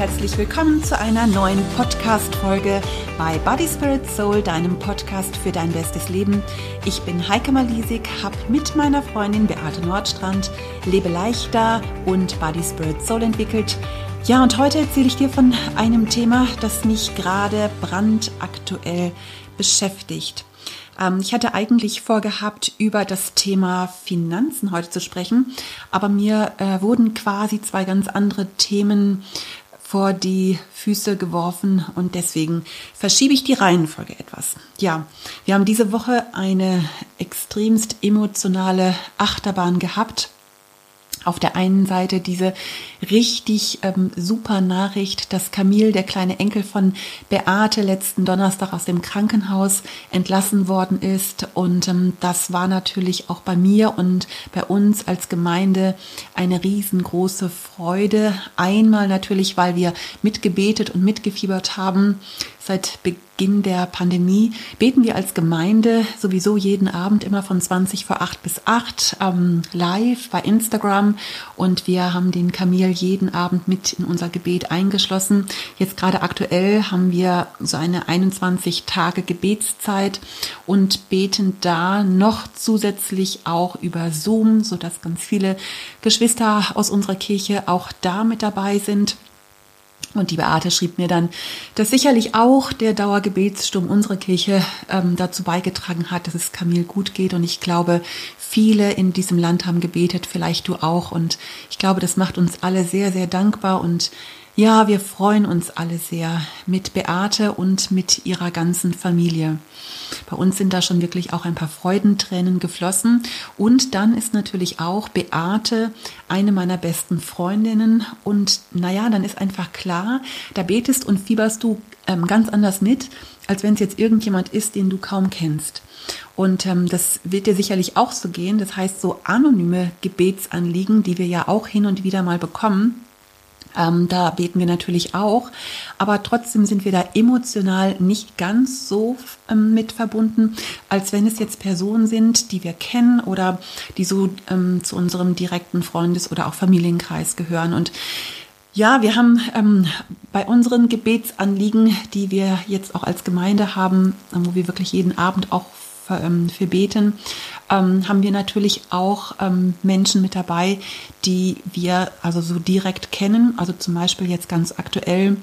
herzlich willkommen zu einer neuen Podcast-Folge bei Body Spirit Soul, deinem Podcast für dein bestes Leben. Ich bin Heike Malisik, habe mit meiner Freundin Beate Nordstrand Lebe leichter und Body Spirit Soul entwickelt. Ja, und heute erzähle ich dir von einem Thema, das mich gerade brandaktuell beschäftigt. Ähm, ich hatte eigentlich vorgehabt, über das Thema Finanzen heute zu sprechen, aber mir äh, wurden quasi zwei ganz andere Themen vor die Füße geworfen und deswegen verschiebe ich die Reihenfolge etwas. Ja, wir haben diese Woche eine extremst emotionale Achterbahn gehabt auf der einen Seite diese richtig ähm, super Nachricht, dass Camille, der kleine Enkel von Beate, letzten Donnerstag aus dem Krankenhaus entlassen worden ist. Und ähm, das war natürlich auch bei mir und bei uns als Gemeinde eine riesengroße Freude. Einmal natürlich, weil wir mitgebetet und mitgefiebert haben Seit Beginn der Pandemie beten wir als Gemeinde sowieso jeden Abend immer von 20 vor 8 bis 8 ähm, live bei Instagram und wir haben den Kamil jeden Abend mit in unser Gebet eingeschlossen. Jetzt gerade aktuell haben wir so eine 21 Tage Gebetszeit und beten da noch zusätzlich auch über Zoom, so dass ganz viele Geschwister aus unserer Kirche auch da mit dabei sind. Und die Beate schrieb mir dann, dass sicherlich auch der Dauergebetssturm unserer Kirche ähm, dazu beigetragen hat, dass es Camille gut geht. Und ich glaube, viele in diesem Land haben gebetet, vielleicht du auch. Und ich glaube, das macht uns alle sehr, sehr dankbar und ja, wir freuen uns alle sehr mit Beate und mit ihrer ganzen Familie. Bei uns sind da schon wirklich auch ein paar Freudentränen geflossen. Und dann ist natürlich auch Beate eine meiner besten Freundinnen. Und naja, dann ist einfach klar, da betest und fieberst du ähm, ganz anders mit, als wenn es jetzt irgendjemand ist, den du kaum kennst. Und ähm, das wird dir sicherlich auch so gehen. Das heißt, so anonyme Gebetsanliegen, die wir ja auch hin und wieder mal bekommen, ähm, da beten wir natürlich auch, aber trotzdem sind wir da emotional nicht ganz so ähm, mit verbunden, als wenn es jetzt Personen sind, die wir kennen oder die so ähm, zu unserem direkten Freundes- oder auch Familienkreis gehören. Und ja, wir haben ähm, bei unseren Gebetsanliegen, die wir jetzt auch als Gemeinde haben, wo wir wirklich jeden Abend auch ähm, für beten, ähm, haben wir natürlich auch ähm, Menschen mit dabei, die wir also so direkt kennen. Also zum Beispiel jetzt ganz aktuell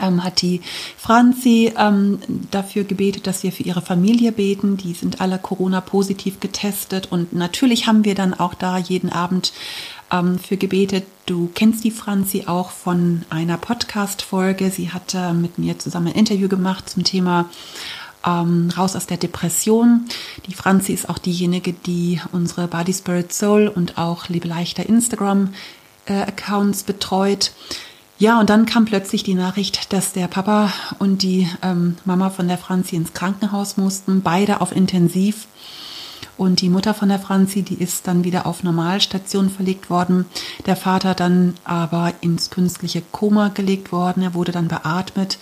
ähm, hat die Franzi ähm, dafür gebetet, dass wir für ihre Familie beten. Die sind alle Corona-positiv getestet und natürlich haben wir dann auch da jeden Abend ähm, für gebetet. Du kennst die Franzi auch von einer Podcast-Folge. Sie hat äh, mit mir zusammen ein Interview gemacht zum Thema ähm, raus aus der Depression. Die Franzi ist auch diejenige, die unsere Body Spirit Soul und auch Liebe leichter Instagram äh, Accounts betreut. Ja, und dann kam plötzlich die Nachricht, dass der Papa und die ähm, Mama von der Franzi ins Krankenhaus mussten, beide auf Intensiv. Und die Mutter von der Franzi, die ist dann wieder auf Normalstation verlegt worden. Der Vater dann aber ins künstliche Koma gelegt worden. Er wurde dann beatmet.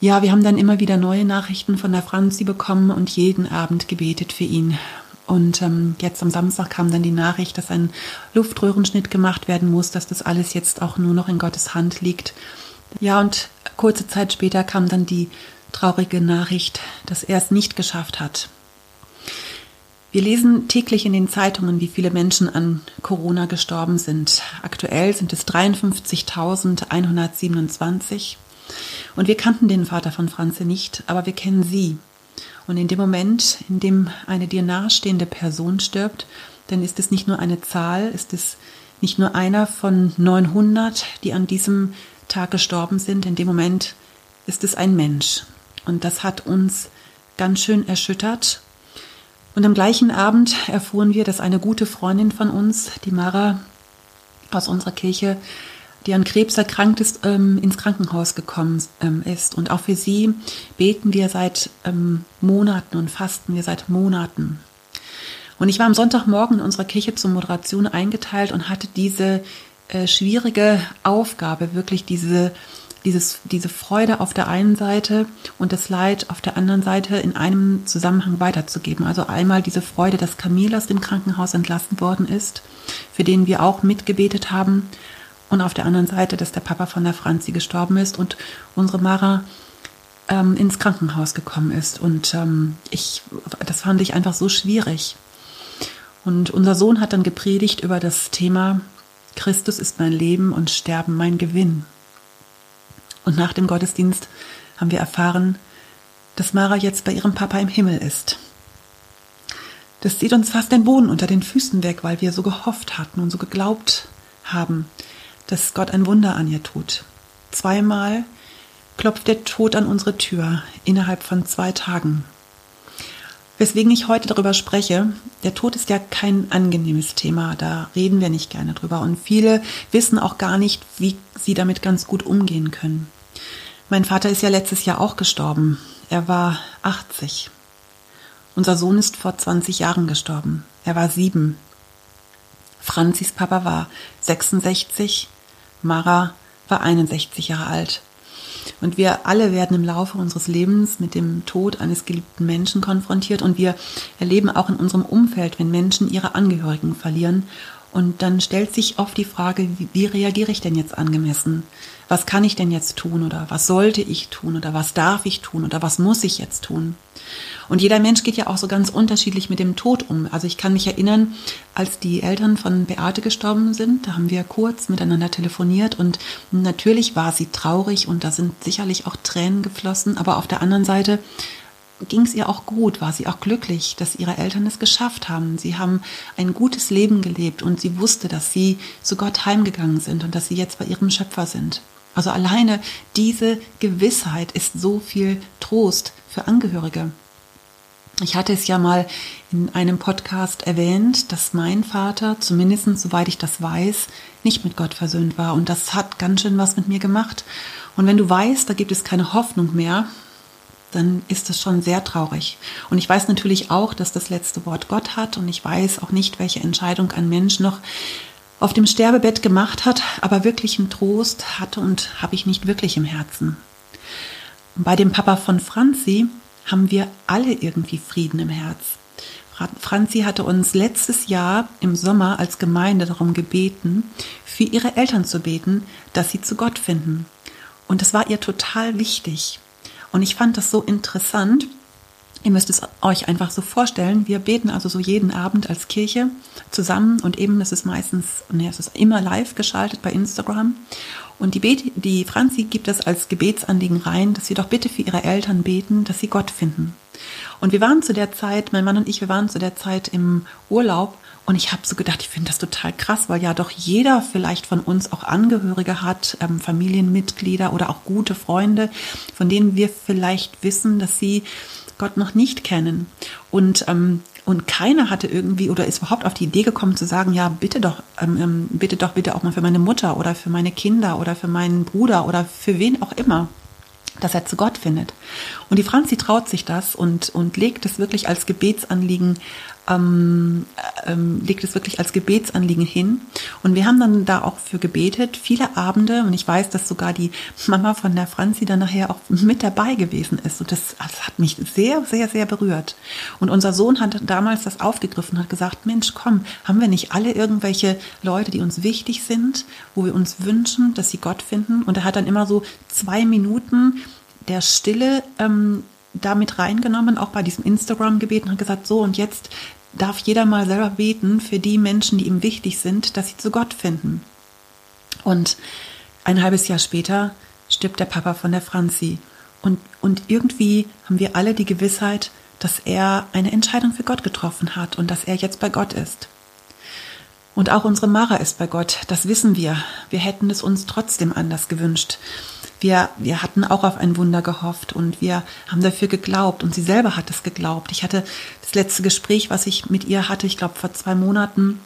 Ja, wir haben dann immer wieder neue Nachrichten von der Franzi bekommen und jeden Abend gebetet für ihn. Und ähm, jetzt am Samstag kam dann die Nachricht, dass ein Luftröhrenschnitt gemacht werden muss, dass das alles jetzt auch nur noch in Gottes Hand liegt. Ja, und kurze Zeit später kam dann die traurige Nachricht, dass er es nicht geschafft hat. Wir lesen täglich in den Zeitungen, wie viele Menschen an Corona gestorben sind. Aktuell sind es 53.127. Und wir kannten den Vater von Franze nicht, aber wir kennen sie. Und in dem Moment, in dem eine dir nahestehende Person stirbt, dann ist es nicht nur eine Zahl, ist es nicht nur einer von 900, die an diesem Tag gestorben sind. In dem Moment ist es ein Mensch. Und das hat uns ganz schön erschüttert. Und am gleichen Abend erfuhren wir, dass eine gute Freundin von uns, die Mara aus unserer Kirche, die an Krebs erkrankt ist, ähm, ins Krankenhaus gekommen ähm, ist. Und auch für sie beten wir seit ähm, Monaten und fasten wir seit Monaten. Und ich war am Sonntagmorgen in unserer Kirche zur Moderation eingeteilt und hatte diese äh, schwierige Aufgabe, wirklich diese, dieses, diese Freude auf der einen Seite und das Leid auf der anderen Seite in einem Zusammenhang weiterzugeben. Also einmal diese Freude, dass Camille aus dem Krankenhaus entlassen worden ist, für den wir auch mitgebetet haben Und auf der anderen Seite, dass der Papa von der Franzi gestorben ist und unsere Mara ähm, ins Krankenhaus gekommen ist. Und ähm, ich, das fand ich einfach so schwierig. Und unser Sohn hat dann gepredigt über das Thema Christus ist mein Leben und Sterben mein Gewinn. Und nach dem Gottesdienst haben wir erfahren, dass Mara jetzt bei ihrem Papa im Himmel ist. Das zieht uns fast den Boden unter den Füßen weg, weil wir so gehofft hatten und so geglaubt haben, dass Gott ein Wunder an ihr tut. Zweimal klopft der Tod an unsere Tür innerhalb von zwei Tagen. Weswegen ich heute darüber spreche, der Tod ist ja kein angenehmes Thema, da reden wir nicht gerne drüber und viele wissen auch gar nicht, wie sie damit ganz gut umgehen können. Mein Vater ist ja letztes Jahr auch gestorben. Er war 80. Unser Sohn ist vor 20 Jahren gestorben. Er war sieben. Franzis Papa war 66, Mara war 61 Jahre alt. Und wir alle werden im Laufe unseres Lebens mit dem Tod eines geliebten Menschen konfrontiert und wir erleben auch in unserem Umfeld, wenn Menschen ihre Angehörigen verlieren. Und dann stellt sich oft die Frage, wie, wie reagiere ich denn jetzt angemessen? Was kann ich denn jetzt tun oder was sollte ich tun oder was darf ich tun oder was muss ich jetzt tun? Und jeder Mensch geht ja auch so ganz unterschiedlich mit dem Tod um. Also ich kann mich erinnern, als die Eltern von Beate gestorben sind, da haben wir kurz miteinander telefoniert und natürlich war sie traurig und da sind sicherlich auch Tränen geflossen, aber auf der anderen Seite ging es ihr auch gut, war sie auch glücklich, dass ihre Eltern es geschafft haben. Sie haben ein gutes Leben gelebt und sie wusste, dass sie zu Gott heimgegangen sind und dass sie jetzt bei ihrem Schöpfer sind. Also alleine diese Gewissheit ist so viel Trost für Angehörige. Ich hatte es ja mal in einem Podcast erwähnt, dass mein Vater, zumindest soweit ich das weiß, nicht mit Gott versöhnt war. Und das hat ganz schön was mit mir gemacht. Und wenn du weißt, da gibt es keine Hoffnung mehr, dann ist das schon sehr traurig. Und ich weiß natürlich auch, dass das letzte Wort Gott hat. Und ich weiß auch nicht, welche Entscheidung ein Mensch noch auf dem Sterbebett gemacht hat, aber wirklichen Trost hatte und habe ich nicht wirklich im Herzen. bei dem Papa von Franzi haben wir alle irgendwie Frieden im Herz. Franzi hatte uns letztes Jahr im Sommer als Gemeinde darum gebeten, für ihre Eltern zu beten, dass sie zu Gott finden. Und das war ihr total wichtig. Und ich fand das so interessant. Ihr müsst es euch einfach so vorstellen. Wir beten also so jeden Abend als Kirche zusammen und eben, das ist meistens, nee, es ist immer live geschaltet bei Instagram. Und die, Bet die Franzi gibt es als Gebetsanliegen rein, dass sie doch bitte für ihre Eltern beten, dass sie Gott finden. Und wir waren zu der Zeit, mein Mann und ich, wir waren zu der Zeit im Urlaub und ich habe so gedacht, ich finde das total krass, weil ja doch jeder vielleicht von uns auch Angehörige hat, ähm, Familienmitglieder oder auch gute Freunde, von denen wir vielleicht wissen, dass sie Gott noch nicht kennen. Und ähm, und keiner hatte irgendwie oder ist überhaupt auf die Idee gekommen zu sagen, ja, bitte doch, ähm, ähm, bitte doch bitte auch mal für meine Mutter oder für meine Kinder oder für meinen Bruder oder für wen auch immer, dass er zu Gott findet. Und die Franzi traut sich das und, und legt es wirklich als Gebetsanliegen ähm, ähm, legt es wirklich als Gebetsanliegen hin. Und wir haben dann da auch für gebetet, viele Abende. Und ich weiß, dass sogar die Mama von der Franzi dann nachher auch mit dabei gewesen ist. Und das, das hat mich sehr, sehr, sehr berührt. Und unser Sohn hat damals das aufgegriffen und hat gesagt, Mensch, komm, haben wir nicht alle irgendwelche Leute, die uns wichtig sind, wo wir uns wünschen, dass sie Gott finden? Und er hat dann immer so zwei Minuten der Stille ähm, damit reingenommen, auch bei diesem Instagram-Gebet und hat gesagt, so und jetzt darf jeder mal selber beten für die Menschen, die ihm wichtig sind, dass sie zu Gott finden. Und ein halbes Jahr später stirbt der Papa von der Franzi. Und, und irgendwie haben wir alle die Gewissheit, dass er eine Entscheidung für Gott getroffen hat und dass er jetzt bei Gott ist. Und auch unsere Mara ist bei Gott, das wissen wir. Wir hätten es uns trotzdem anders gewünscht. Wir, wir hatten auch auf ein Wunder gehofft und wir haben dafür geglaubt und sie selber hat es geglaubt. Ich hatte das letzte Gespräch, was ich mit ihr hatte, ich glaube vor zwei Monaten,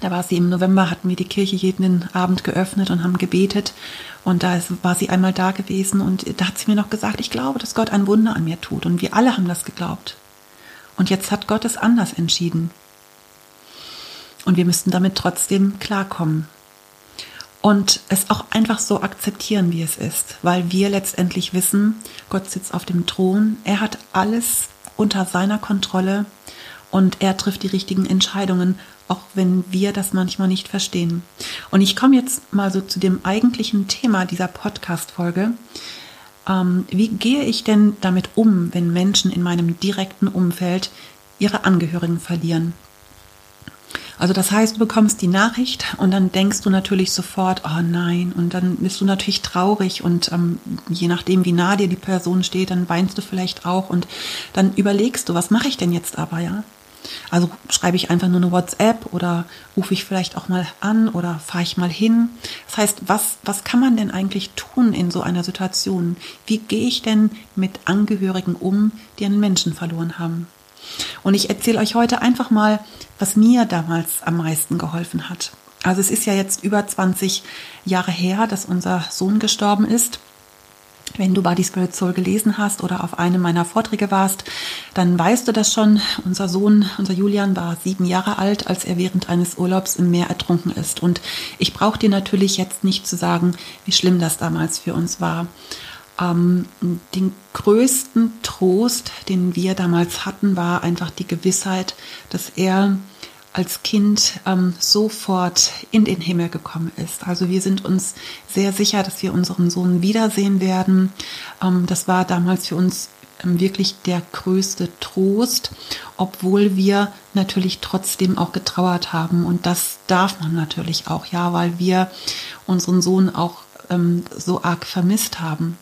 da war sie im November, hatten wir die Kirche jeden Abend geöffnet und haben gebetet. Und da war sie einmal da gewesen und da hat sie mir noch gesagt, ich glaube, dass Gott ein Wunder an mir tut. Und wir alle haben das geglaubt. Und jetzt hat Gott es anders entschieden. Und wir müssten damit trotzdem klarkommen und es auch einfach so akzeptieren, wie es ist, weil wir letztendlich wissen, Gott sitzt auf dem Thron, er hat alles unter seiner Kontrolle und er trifft die richtigen Entscheidungen, auch wenn wir das manchmal nicht verstehen. Und ich komme jetzt mal so zu dem eigentlichen Thema dieser Podcast-Folge. Ähm, wie gehe ich denn damit um, wenn Menschen in meinem direkten Umfeld ihre Angehörigen verlieren? Also das heißt, du bekommst die Nachricht und dann denkst du natürlich sofort, oh nein, und dann bist du natürlich traurig und ähm, je nachdem, wie nah dir die Person steht, dann weinst du vielleicht auch und dann überlegst du, was mache ich denn jetzt aber, ja? Also schreibe ich einfach nur eine WhatsApp oder rufe ich vielleicht auch mal an oder fahre ich mal hin. Das heißt, was, was kann man denn eigentlich tun in so einer Situation? Wie gehe ich denn mit Angehörigen um, die einen Menschen verloren haben? Und ich erzähle euch heute einfach mal, was mir damals am meisten geholfen hat. Also es ist ja jetzt über 20 Jahre her, dass unser Sohn gestorben ist. Wenn du Body Spirit Soul gelesen hast oder auf einem meiner Vorträge warst, dann weißt du das schon. Unser Sohn, unser Julian, war sieben Jahre alt, als er während eines Urlaubs im Meer ertrunken ist. Und ich brauche dir natürlich jetzt nicht zu sagen, wie schlimm das damals für uns war ähm, den größten Trost, den wir damals hatten, war einfach die Gewissheit, dass er als Kind ähm, sofort in den Himmel gekommen ist. Also wir sind uns sehr sicher, dass wir unseren Sohn wiedersehen werden. Ähm, das war damals für uns ähm, wirklich der größte Trost, obwohl wir natürlich trotzdem auch getrauert haben. Und das darf man natürlich auch, ja, weil wir unseren Sohn auch ähm, so arg vermisst haben.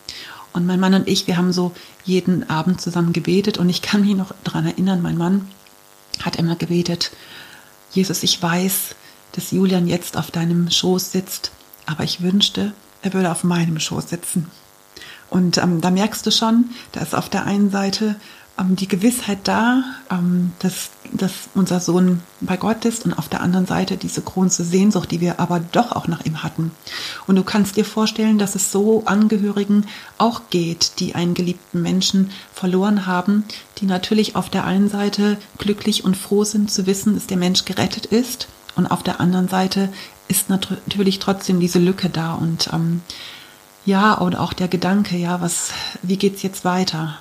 Und mein Mann und ich, wir haben so jeden Abend zusammen gebetet und ich kann mich noch daran erinnern, mein Mann hat immer gebetet, Jesus, ich weiß, dass Julian jetzt auf deinem Schoß sitzt, aber ich wünschte, er würde auf meinem Schoß sitzen. Und ähm, da merkst du schon, da ist auf der einen Seite ähm, die Gewissheit da, ähm, dass, dass unser Sohn bei Gott ist und auf der anderen Seite diese große Sehnsucht, die wir aber doch auch nach ihm hatten. Und du kannst dir vorstellen, dass es so Angehörigen auch geht, die einen geliebten Menschen verloren haben, die natürlich auf der einen Seite glücklich und froh sind zu wissen, dass der Mensch gerettet ist und auf der anderen Seite ist natürlich trotzdem diese Lücke da und ähm, ja, und auch der Gedanke, ja, was, wie geht's jetzt weiter?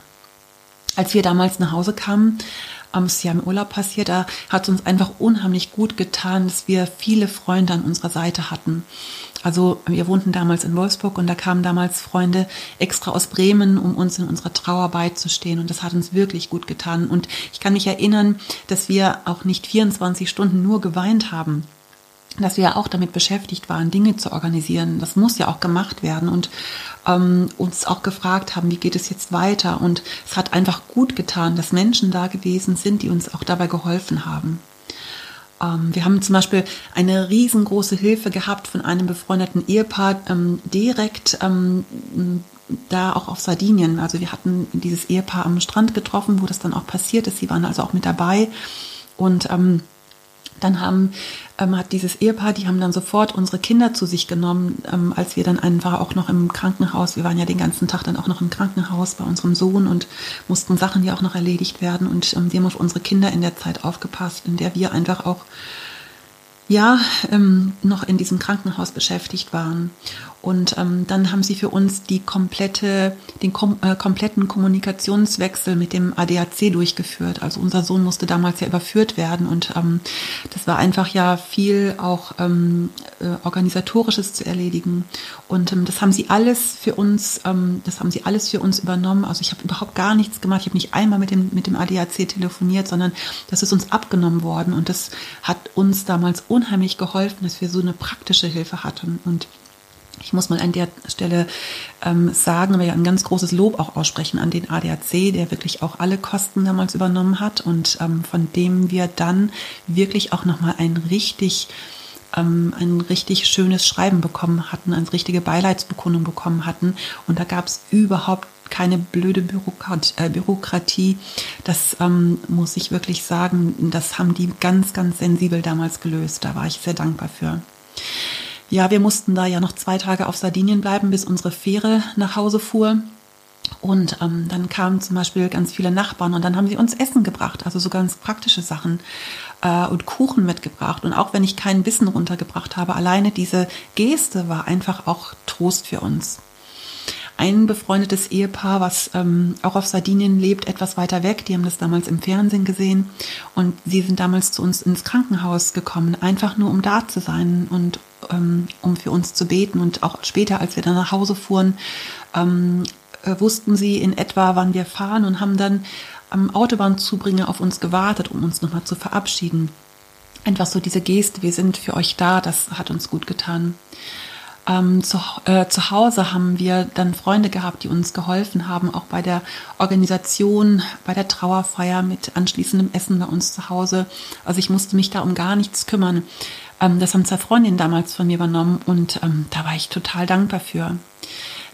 Als wir damals nach Hause kamen, ähm, ist ja im Urlaub passiert, da hat es uns einfach unheimlich gut getan, dass wir viele Freunde an unserer Seite hatten. Also wir wohnten damals in Wolfsburg und da kamen damals Freunde extra aus Bremen, um uns in unserer Trauer beizustehen. Und das hat uns wirklich gut getan. Und ich kann mich erinnern, dass wir auch nicht 24 Stunden nur geweint haben dass wir ja auch damit beschäftigt waren, Dinge zu organisieren. Das muss ja auch gemacht werden und ähm, uns auch gefragt haben, wie geht es jetzt weiter. Und es hat einfach gut getan, dass Menschen da gewesen sind, die uns auch dabei geholfen haben. Ähm, wir haben zum Beispiel eine riesengroße Hilfe gehabt von einem befreundeten Ehepaar ähm, direkt ähm, da auch auf Sardinien. Also wir hatten dieses Ehepaar am Strand getroffen, wo das dann auch passiert ist. Sie waren also auch mit dabei und ähm, dann haben, ähm, hat dieses Ehepaar, die haben dann sofort unsere Kinder zu sich genommen, ähm, als wir dann einfach auch noch im Krankenhaus, wir waren ja den ganzen Tag dann auch noch im Krankenhaus bei unserem Sohn und mussten Sachen ja auch noch erledigt werden. Und ähm, wir haben auf unsere Kinder in der Zeit aufgepasst, in der wir einfach auch ja ähm, noch in diesem Krankenhaus beschäftigt waren. Und ähm, dann haben sie für uns die komplette, den kom äh, kompletten Kommunikationswechsel mit dem ADAC durchgeführt. Also unser Sohn musste damals ja überführt werden und ähm, das war einfach ja viel auch ähm, äh, organisatorisches zu erledigen. Und ähm, das haben sie alles für uns, ähm, das haben sie alles für uns übernommen. Also ich habe überhaupt gar nichts gemacht. Ich habe nicht einmal mit dem mit dem ADAC telefoniert, sondern das ist uns abgenommen worden und das hat uns damals unheimlich geholfen, dass wir so eine praktische Hilfe hatten. Und ich muss mal an der Stelle ähm, sagen, aber ja ein ganz großes Lob auch aussprechen an den ADAC, der wirklich auch alle Kosten damals übernommen hat und ähm, von dem wir dann wirklich auch nochmal ein richtig ähm, ein richtig schönes Schreiben bekommen hatten, eine richtige Beileidsbekundung bekommen hatten. Und da gab es überhaupt keine blöde Bürokrat äh, Bürokratie. Das ähm, muss ich wirklich sagen, das haben die ganz, ganz sensibel damals gelöst. Da war ich sehr dankbar für. Ja, wir mussten da ja noch zwei Tage auf Sardinien bleiben, bis unsere Fähre nach Hause fuhr. Und ähm, dann kamen zum Beispiel ganz viele Nachbarn und dann haben sie uns Essen gebracht, also so ganz praktische Sachen äh, und Kuchen mitgebracht. Und auch wenn ich kein Wissen runtergebracht habe, alleine diese Geste war einfach auch Trost für uns. ein befreundetes Ehepaar, was ähm, auch auf Sardinien lebt, etwas weiter weg. Die haben das damals im Fernsehen gesehen und sie sind damals zu uns ins Krankenhaus gekommen, einfach nur um da zu sein und ähm, um für uns zu beten. Und auch später, als wir dann nach Hause fuhren, ähm, äh, wussten sie in etwa, wann wir fahren und haben dann am Autobahnzubringer auf uns gewartet, um uns nochmal zu verabschieden. Einfach so diese Geste, wir sind für euch da, das hat uns gut getan. Ähm, zu, äh, zu Hause haben wir dann Freunde gehabt, die uns geholfen haben, auch bei der Organisation, bei der Trauerfeier mit anschließendem Essen bei uns zu Hause. Also ich musste mich da um gar nichts kümmern. Ähm, das haben zwei Freundinnen damals von mir übernommen und ähm, da war ich total dankbar für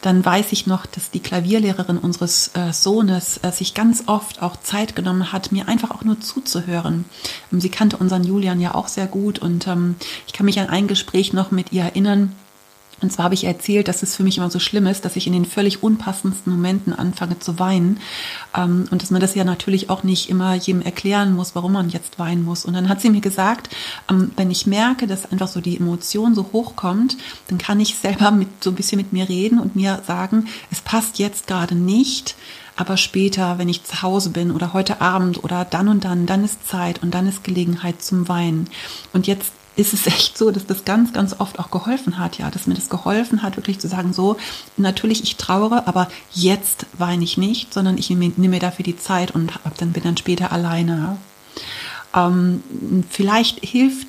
dann weiß ich noch, dass die Klavierlehrerin unseres äh, Sohnes äh, sich ganz oft auch Zeit genommen hat, mir einfach auch nur zuzuhören. Ähm, sie kannte unseren Julian ja auch sehr gut und ähm, ich kann mich an ein Gespräch noch mit ihr erinnern. Und zwar habe ich erzählt, dass es für mich immer so schlimm ist, dass ich in den völlig unpassendsten Momenten anfange zu weinen. Ähm, und dass man das ja natürlich auch nicht immer jedem erklären muss, warum man jetzt weinen muss. Und dann hat sie mir gesagt, ähm, wenn ich merke, dass einfach so die Emotion so hochkommt, dann kann ich selber mit, so ein bisschen mit mir reden und mir sagen, es passt jetzt gerade nicht. Aber später, wenn ich zu Hause bin oder heute Abend oder dann und dann, dann ist Zeit und dann ist Gelegenheit zum Weinen. Und jetzt ist es echt so, dass das ganz, ganz oft auch geholfen hat, ja, dass mir das geholfen hat, wirklich zu sagen, so, natürlich, ich trauere, aber jetzt weine ich nicht, sondern ich nehme, mir dafür die Zeit und dann bin dann später alleine. Ähm, vielleicht hilft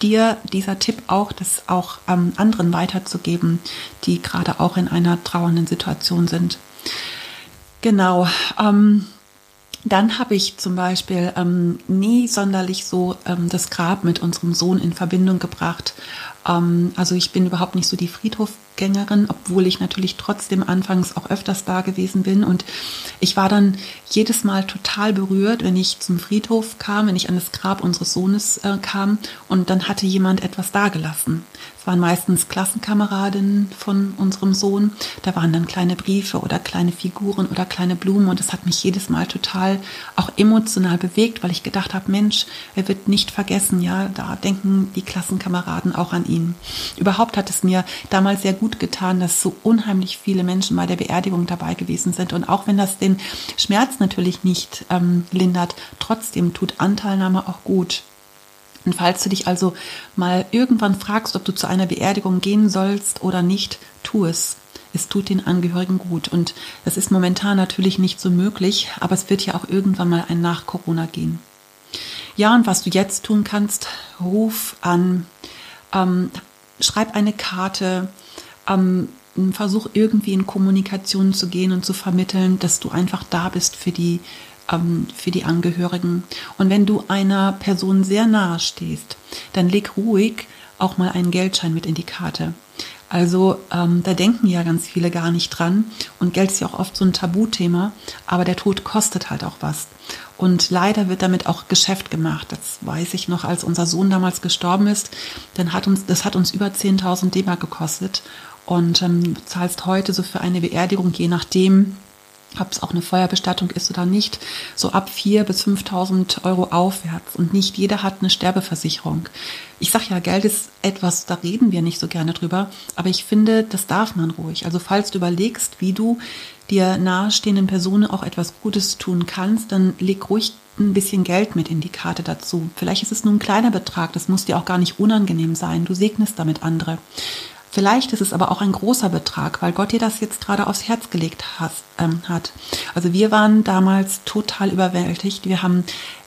dir dieser Tipp auch, das auch ähm, anderen weiterzugeben, die gerade auch in einer trauernden Situation sind. Genau. Ähm, dann habe ich zum Beispiel ähm, nie sonderlich so ähm, das Grab mit unserem Sohn in Verbindung gebracht. Ähm, also ich bin überhaupt nicht so die Friedhofgängerin, obwohl ich natürlich trotzdem anfangs auch öfters da gewesen bin. Und ich war dann jedes Mal total berührt, wenn ich zum Friedhof kam, wenn ich an das Grab unseres Sohnes äh, kam und dann hatte jemand etwas dagelassen. Es waren meistens Klassenkameradinnen von unserem Sohn. Da waren dann kleine Briefe oder kleine Figuren oder kleine Blumen und das hat mich jedes Mal total auch emotional bewegt, weil ich gedacht habe, Mensch, er wird nicht vergessen, ja, da denken die Klassenkameraden auch an ihn. Überhaupt hat es mir damals sehr gut getan, dass so unheimlich viele Menschen bei der Beerdigung dabei gewesen sind und auch wenn das den Schmerz natürlich nicht ähm, lindert, trotzdem tut Anteilnahme auch gut. Und falls du dich also mal irgendwann fragst, ob du zu einer Beerdigung gehen sollst oder nicht, tu es. Es tut den Angehörigen gut. Und das ist momentan natürlich nicht so möglich, aber es wird ja auch irgendwann mal ein Nach Corona gehen. Ja, und was du jetzt tun kannst, ruf an, ähm, schreib eine Karte, ähm, versuch irgendwie in Kommunikation zu gehen und zu vermitteln, dass du einfach da bist für die ähm, für die Angehörigen. Und wenn du einer Person sehr nahe stehst, dann leg ruhig auch mal einen Geldschein mit in die Karte. Also ähm, da denken ja ganz viele gar nicht dran und Geld ist ja auch oft so ein Tabuthema, aber der Tod kostet halt auch was. Und leider wird damit auch Geschäft gemacht. Das weiß ich noch, als unser Sohn damals gestorben ist, dann hat uns, das hat uns über 10.000 D-Mark gekostet und ähm, zahlst heute so für eine Beerdigung, je nachdem, ob es auch eine Feuerbestattung ist oder nicht, so ab 4.000 bis 5.000 Euro aufwärts. Und nicht jeder hat eine Sterbeversicherung. Ich sage ja, Geld ist etwas, da reden wir nicht so gerne drüber, aber ich finde, das darf man ruhig. Also falls du überlegst, wie du dir nahestehenden Personen auch etwas Gutes tun kannst, dann leg ruhig ein bisschen Geld mit in die Karte dazu. Vielleicht ist es nur ein kleiner Betrag, das muss dir auch gar nicht unangenehm sein. Du segnest damit andere. Vielleicht ist es aber auch ein großer Betrag, weil Gott dir das jetzt gerade aufs Herz gelegt ähm, hat. Also wir waren damals total überwältigt. Wir haben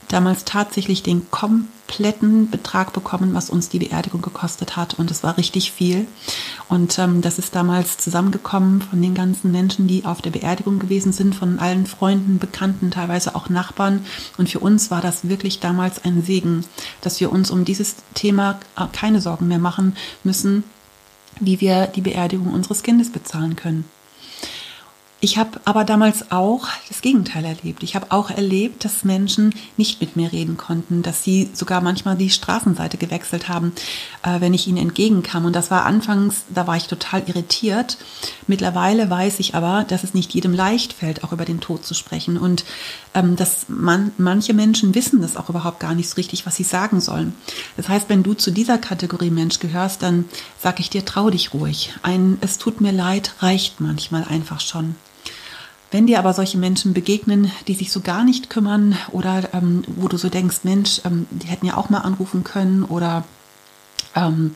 damals tatsächlich den kompletten Betrag bekommen, was uns die Beerdigung gekostet hat. Und es war richtig viel. Und ähm, das ist damals zusammengekommen von den ganzen Menschen, die auf der Beerdigung gewesen sind, von allen Freunden, Bekannten, teilweise auch Nachbarn. Und für uns war das wirklich damals ein Segen, dass wir uns um dieses Thema äh, keine Sorgen mehr machen müssen, wie wir die Beerdigung unseres Kindes bezahlen können. Ich habe aber damals auch das Gegenteil erlebt. Ich habe auch erlebt, dass Menschen nicht mit mir reden konnten, dass sie sogar manchmal die Straßenseite gewechselt haben, äh, wenn ich ihnen entgegenkam. Und das war anfangs, da war ich total irritiert. Mittlerweile weiß ich aber, dass es nicht jedem leicht fällt, auch über den Tod zu sprechen. Und ähm, dass man, manche Menschen wissen das auch überhaupt gar nicht so richtig, was sie sagen sollen. Das heißt, wenn du zu dieser Kategorie Mensch gehörst, dann sage ich dir, trau dich ruhig. Ein Es tut mir leid reicht manchmal einfach schon. Wenn dir aber solche Menschen begegnen, die sich so gar nicht kümmern oder ähm, wo du so denkst, Mensch, ähm, die hätten ja auch mal anrufen können oder ähm,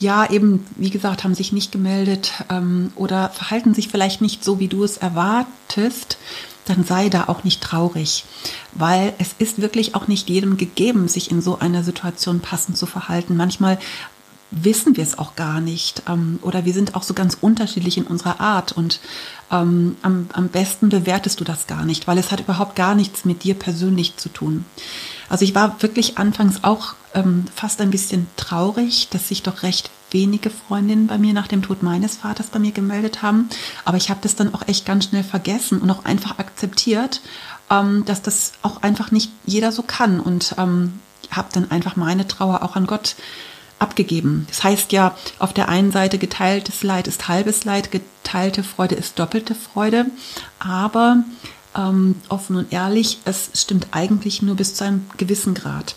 ja, eben, wie gesagt, haben sich nicht gemeldet ähm, oder verhalten sich vielleicht nicht so, wie du es erwartest, dann sei da auch nicht traurig, weil es ist wirklich auch nicht jedem gegeben, sich in so einer Situation passend zu verhalten. Manchmal wissen wir es auch gar nicht. Ähm, oder wir sind auch so ganz unterschiedlich in unserer Art. Und ähm, am, am besten bewertest du das gar nicht, weil es hat überhaupt gar nichts mit dir persönlich zu tun. Also ich war wirklich anfangs auch ähm, fast ein bisschen traurig, dass sich doch recht wenige Freundinnen bei mir nach dem Tod meines Vaters bei mir gemeldet haben, aber ich habe das dann auch echt ganz schnell vergessen und auch einfach akzeptiert, ähm, dass das auch einfach nicht jeder so kann. Und ähm, habe dann einfach meine Trauer auch an Gott abgegeben. Das heißt ja, auf der einen Seite geteiltes Leid ist halbes Leid, geteilte Freude ist doppelte Freude, aber ähm, offen und ehrlich, es stimmt eigentlich nur bis zu einem gewissen Grad.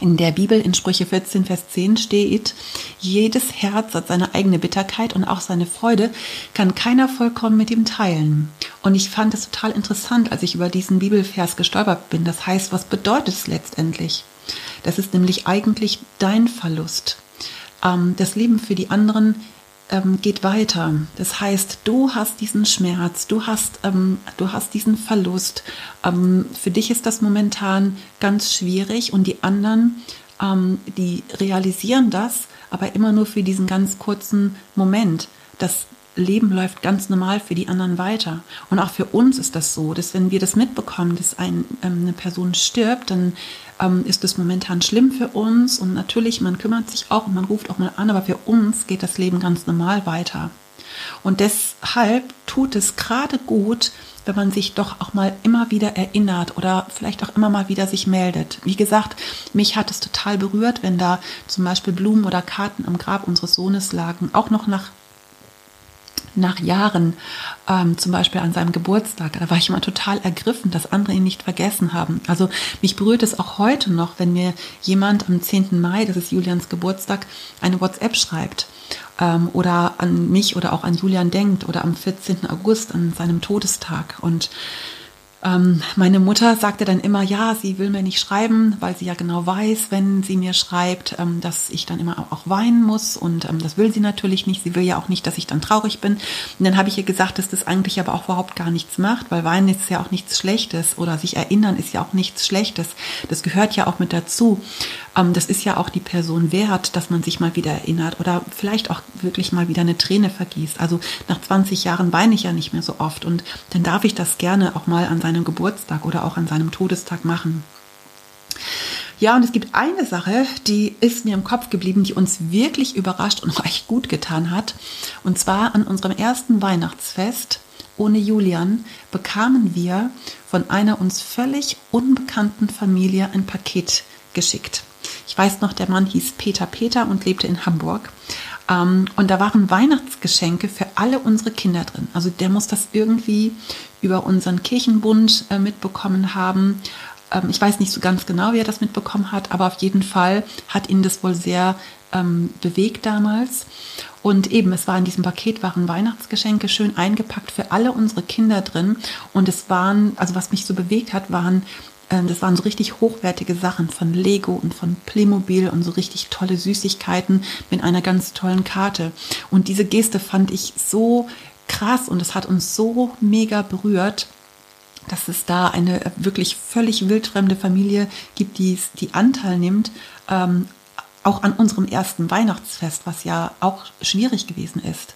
In der Bibel in Sprüche 14, Vers 10 steht, jedes Herz hat seine eigene Bitterkeit und auch seine Freude, kann keiner vollkommen mit ihm teilen. Und ich fand es total interessant, als ich über diesen Bibelvers gestolpert bin. Das heißt, was bedeutet es letztendlich? Das ist nämlich eigentlich dein Verlust. Ähm, das Leben für die anderen ähm, geht weiter. Das heißt, du hast diesen Schmerz, du hast, ähm, du hast diesen Verlust. für dich ist das momentan ganz schwierig und die anderen, die realisieren das, aber immer nur für diesen ganz kurzen Moment. Das Leben läuft ganz normal für die anderen weiter. Und auch für uns ist das so, dass wenn wir das mitbekommen, dass ein, eine Person stirbt, dann ähm, ist das momentan schlimm für uns. Und natürlich, man kümmert sich auch und man ruft auch mal an, aber für uns geht das Leben ganz normal weiter. Und deshalb tut es gerade gut, wenn man sich doch auch mal immer wieder erinnert oder vielleicht auch immer mal wieder sich meldet. Wie gesagt, mich hat es total berührt, wenn da zum Beispiel Blumen oder Karten am Grab unseres Sohnes lagen, auch noch nach nach Jahren, ähm, zum Beispiel an seinem Geburtstag, da war ich immer total ergriffen, dass andere ihn nicht vergessen haben. Also mich berührt es auch heute noch, wenn mir jemand am 10. Mai, das ist Julians Geburtstag, eine WhatsApp schreibt ähm, oder an mich oder auch an Julian denkt oder am 14. August an seinem Todestag. Und ähm, meine Mutter sagte dann immer, ja, sie will mir nicht schreiben, weil sie ja genau weiß, wenn sie mir schreibt, ähm, dass ich dann immer auch weinen muss und ähm, das will sie natürlich nicht. Sie will ja auch nicht, dass ich dann traurig bin. Und dann habe ich ihr gesagt, dass das eigentlich aber auch überhaupt gar nichts macht, weil weinen ist ja auch nichts Schlechtes oder sich erinnern ist ja auch nichts Schlechtes. Das gehört ja auch mit dazu. Ähm, das ist ja auch die Person wert, dass man sich mal wieder erinnert oder vielleicht auch wirklich mal wieder eine Träne vergießt. Also nach 20 Jahren weine ich ja nicht mehr so oft und dann darf ich das gerne auch mal an seinem Geburtstag oder auch an seinem Todestag machen. Ja, und es gibt eine Sache, die ist mir im Kopf geblieben, die uns wirklich überrascht und auch gut getan hat. Und zwar an unserem ersten Weihnachtsfest ohne Julian bekamen wir von einer uns völlig unbekannten Familie ein Paket geschickt. Ich weiß noch, der Mann hieß Peter Peter und lebte in Hamburg. Ähm, und da waren Weihnachtsgeschenke für alle unsere Kinder drin. Also der muss das irgendwie über unseren Kirchenbund äh, mitbekommen haben. Ähm, ich weiß nicht so ganz genau, wie er das mitbekommen hat, aber auf jeden Fall hat ihn das wohl sehr ähm, bewegt damals. Und eben, es war in diesem Paket waren Weihnachtsgeschenke schön eingepackt für alle unsere Kinder drin. Und es waren, also was mich so bewegt hat, waren das waren so richtig hochwertige Sachen von Lego und von Playmobil und so richtig tolle Süßigkeiten mit einer ganz tollen Karte. Und diese Geste fand ich so krass und es hat uns so mega berührt, dass es da eine wirklich völlig wildfremde Familie gibt, die, die Anteil nimmt ähm, auch an unserem ersten Weihnachtsfest, was ja auch schwierig gewesen ist.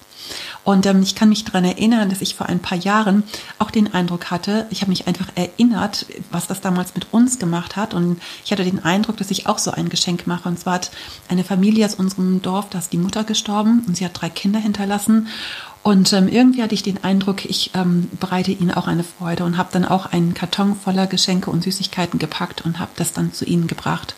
Und ähm, ich kann mich daran erinnern, dass ich vor ein paar Jahren auch den Eindruck hatte, ich habe mich einfach erinnert, was das damals mit uns gemacht hat. Und ich hatte den Eindruck, dass ich auch so ein Geschenk mache. Und zwar hat eine Familie aus unserem Dorf, da ist die Mutter gestorben und sie hat drei Kinder hinterlassen. Und ähm, irgendwie hatte ich den Eindruck, ich ähm, bereite ihnen auch eine Freude und habe dann auch einen Karton voller Geschenke und Süßigkeiten gepackt und habe das dann zu ihnen gebracht.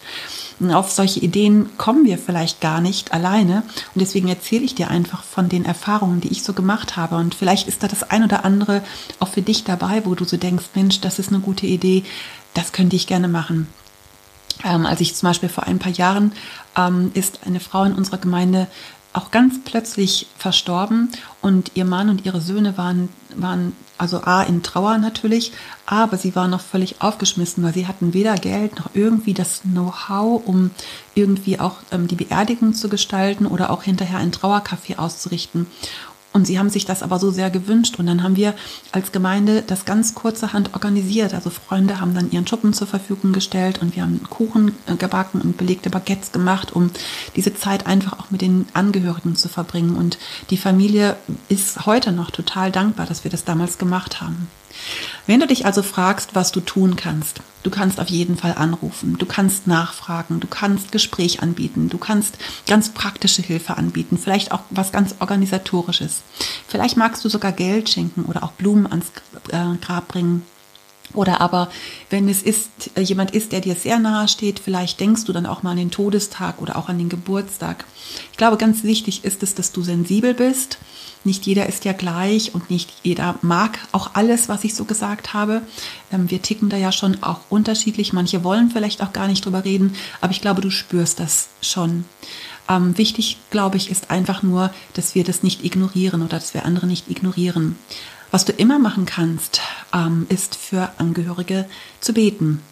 Und auf solche Ideen kommen wir vielleicht gar nicht alleine. Und deswegen erzähle ich dir einfach von den Erfahrungen, die ich so gemacht habe. Und vielleicht ist da das ein oder andere auch für dich dabei, wo du so denkst, Mensch, das ist eine gute Idee, das könnte ich gerne machen. Ähm, als ich zum Beispiel vor ein paar Jahren ähm, ist eine Frau in unserer Gemeinde auch ganz plötzlich verstorben und ihr Mann und ihre Söhne waren, waren also A in Trauer natürlich, aber sie waren noch völlig aufgeschmissen, weil sie hatten weder Geld noch irgendwie das Know-how, um irgendwie auch ähm, die Beerdigung zu gestalten oder auch hinterher ein Trauercafé auszurichten. Und sie haben sich das aber so sehr gewünscht. Und dann haben wir als Gemeinde das ganz kurzerhand organisiert. Also Freunde haben dann ihren Schuppen zur Verfügung gestellt und wir haben Kuchen äh, gebacken und belegte Baguettes gemacht, um diese Zeit einfach auch mit den Angehörigen zu verbringen. Und die Familie ist heute noch total dankbar, dass wir das damals gemacht haben. Wenn du dich also fragst, was du tun kannst, du kannst auf jeden Fall anrufen, du kannst nachfragen, du kannst Gespräch anbieten, du kannst ganz praktische Hilfe anbieten, vielleicht auch was ganz organisatorisches. Vielleicht magst du sogar Geld schenken oder auch Blumen ans äh, Grab bringen. Oder aber, wenn es ist, äh, jemand ist, der dir sehr nahe steht, vielleicht denkst du dann auch mal an den Todestag oder auch an den Geburtstag. Ich glaube, ganz wichtig ist es, dass du sensibel bist nicht jeder ist ja gleich und nicht jeder mag auch alles, was ich so gesagt habe. Ähm, wir ticken da ja schon auch unterschiedlich. Manche wollen vielleicht auch gar nicht drüber reden, aber ich glaube, du spürst das schon. Ähm, wichtig, glaube ich, ist einfach nur, dass wir das nicht ignorieren oder dass wir andere nicht ignorieren. Was du immer machen kannst, ähm, ist für Angehörige zu beten.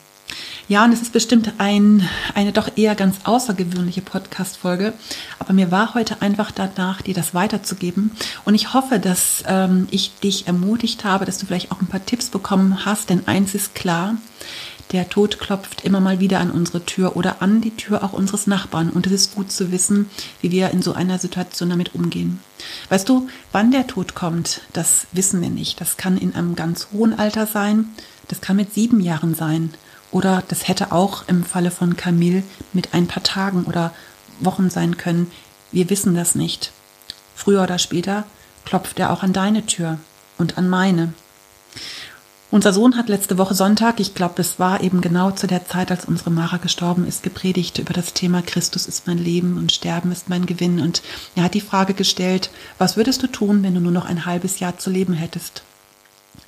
Ja, und es ist bestimmt ein, eine doch eher ganz außergewöhnliche Podcast-Folge. Aber mir war heute einfach danach, dir das weiterzugeben. Und ich hoffe, dass ähm, ich dich ermutigt habe, dass du vielleicht auch ein paar Tipps bekommen hast. Denn eins ist klar, der Tod klopft immer mal wieder an unsere Tür oder an die Tür auch unseres Nachbarn. Und es ist gut zu wissen, wie wir in so einer Situation damit umgehen. Weißt du, wann der Tod kommt, das wissen wir nicht. Das kann in einem ganz hohen Alter sein. Das kann mit sieben Jahren sein. Oder das hätte auch im Falle von Camille mit ein paar Tagen oder Wochen sein können. Wir wissen das nicht. Früher oder später klopft er auch an deine Tür und an meine. Unser Sohn hat letzte Woche Sonntag, ich glaube, es war eben genau zu der Zeit, als unsere Mara gestorben ist, gepredigt über das Thema Christus ist mein Leben und Sterben ist mein Gewinn. Und er hat die Frage gestellt, was würdest du tun, wenn du nur noch ein halbes Jahr zu leben hättest?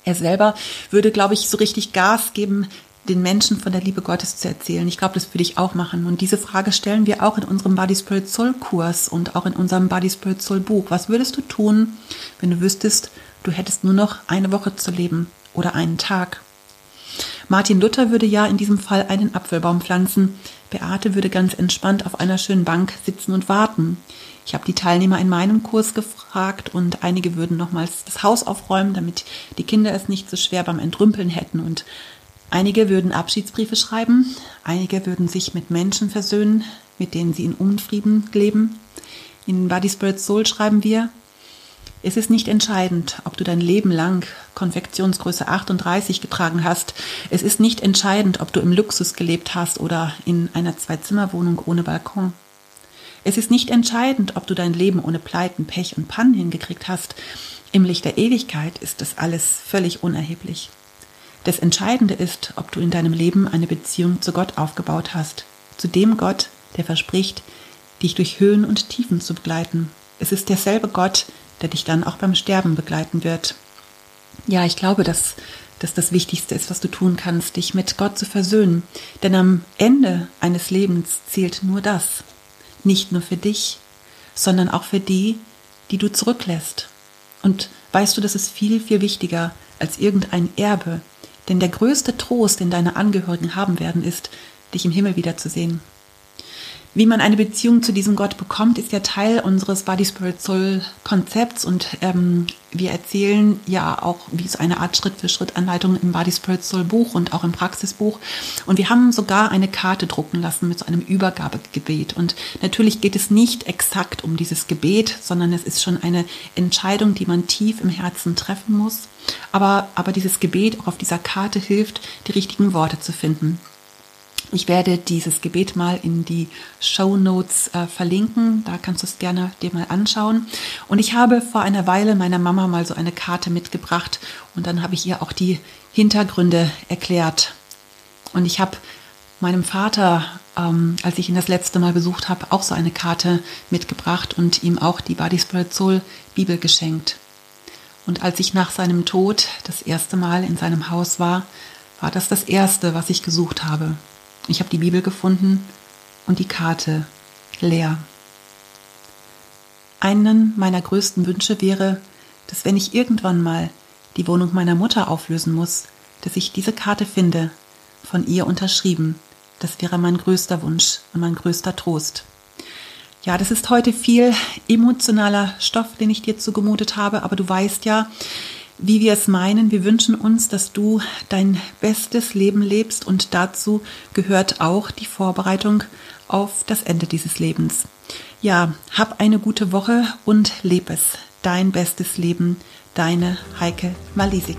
Er selber würde, glaube ich, so richtig Gas geben, den Menschen von der Liebe Gottes zu erzählen. Ich glaube, das würde ich auch machen. Und diese Frage stellen wir auch in unserem Body Spirit Soul Kurs und auch in unserem Body Spirit Soul Buch. Was würdest du tun, wenn du wüsstest, du hättest nur noch eine Woche zu leben oder einen Tag? Martin Luther würde ja in diesem Fall einen Apfelbaum pflanzen. Beate würde ganz entspannt auf einer schönen Bank sitzen und warten. Ich habe die Teilnehmer in meinem Kurs gefragt und einige würden nochmals das Haus aufräumen, damit die Kinder es nicht so schwer beim Entrümpeln hätten. Und Einige würden Abschiedsbriefe schreiben, einige würden sich mit Menschen versöhnen, mit denen sie in Unfrieden leben. In Body Spirit Soul schreiben wir, es ist nicht entscheidend, ob du dein Leben lang Konfektionsgröße 38 getragen hast. Es ist nicht entscheidend, ob du im Luxus gelebt hast oder in einer Zwei-Zimmer-Wohnung ohne Balkon. Es ist nicht entscheidend, ob du dein Leben ohne Pleiten, Pech und Pannen hingekriegt hast. Im Licht der Ewigkeit ist das alles völlig unerheblich. Das Entscheidende ist, ob du in deinem Leben eine Beziehung zu Gott aufgebaut hast, zu dem Gott, der verspricht, dich durch Höhen und Tiefen zu begleiten. Es ist derselbe Gott, der dich dann auch beim Sterben begleiten wird. Ja, ich glaube, dass, dass das Wichtigste ist, was du tun kannst, dich mit Gott zu versöhnen. Denn am Ende eines Lebens zählt nur das. Nicht nur für dich, sondern auch für die, die du zurücklässt. Und weißt du, das ist viel, viel wichtiger als irgendein Erbe, denn der größte Trost, den deine Angehörigen haben werden, ist, dich im Himmel wiederzusehen. Wie man eine Beziehung zu diesem Gott bekommt, ist ja Teil unseres Body Spirit Soul Konzepts und ähm, wir erzählen ja auch wie so eine Art Schritt-für-Schritt-Anleitung im Body Spirit Soul Buch und auch im Praxisbuch. Und wir haben sogar eine Karte drucken lassen mit so einem Übergabegebet. Und natürlich geht es nicht exakt um dieses Gebet, sondern es ist schon eine Entscheidung, die man tief im Herzen treffen muss. Aber, aber dieses Gebet auch auf dieser Karte hilft, die richtigen Worte zu finden. Ich werde dieses Gebet mal in die Show Notes äh, verlinken. Da kannst du es gerne dir mal anschauen. Und ich habe vor einer Weile meiner Mama mal so eine Karte mitgebracht und dann habe ich ihr auch die Hintergründe erklärt. Und ich habe meinem Vater, ähm, als ich ihn das letzte Mal besucht habe, auch so eine Karte mitgebracht und ihm auch die Body Spirit Soul Bibel geschenkt. Und als ich nach seinem Tod das erste Mal in seinem Haus war, war das das erste, was ich gesucht habe. Ich habe die Bibel gefunden und die Karte leer. Einen meiner größten Wünsche wäre, dass wenn ich irgendwann mal die Wohnung meiner Mutter auflösen muss, dass ich diese Karte finde, von ihr unterschrieben. Das wäre mein größter Wunsch und mein größter Trost. Ja, das ist heute viel emotionaler Stoff, den ich dir zugemutet habe, aber du weißt ja, wie wir es meinen. Wir wünschen uns, dass du dein bestes Leben lebst und dazu gehört auch die Vorbereitung auf das Ende dieses Lebens. Ja, hab eine gute Woche und leb es. Dein bestes Leben, deine Heike Malisik.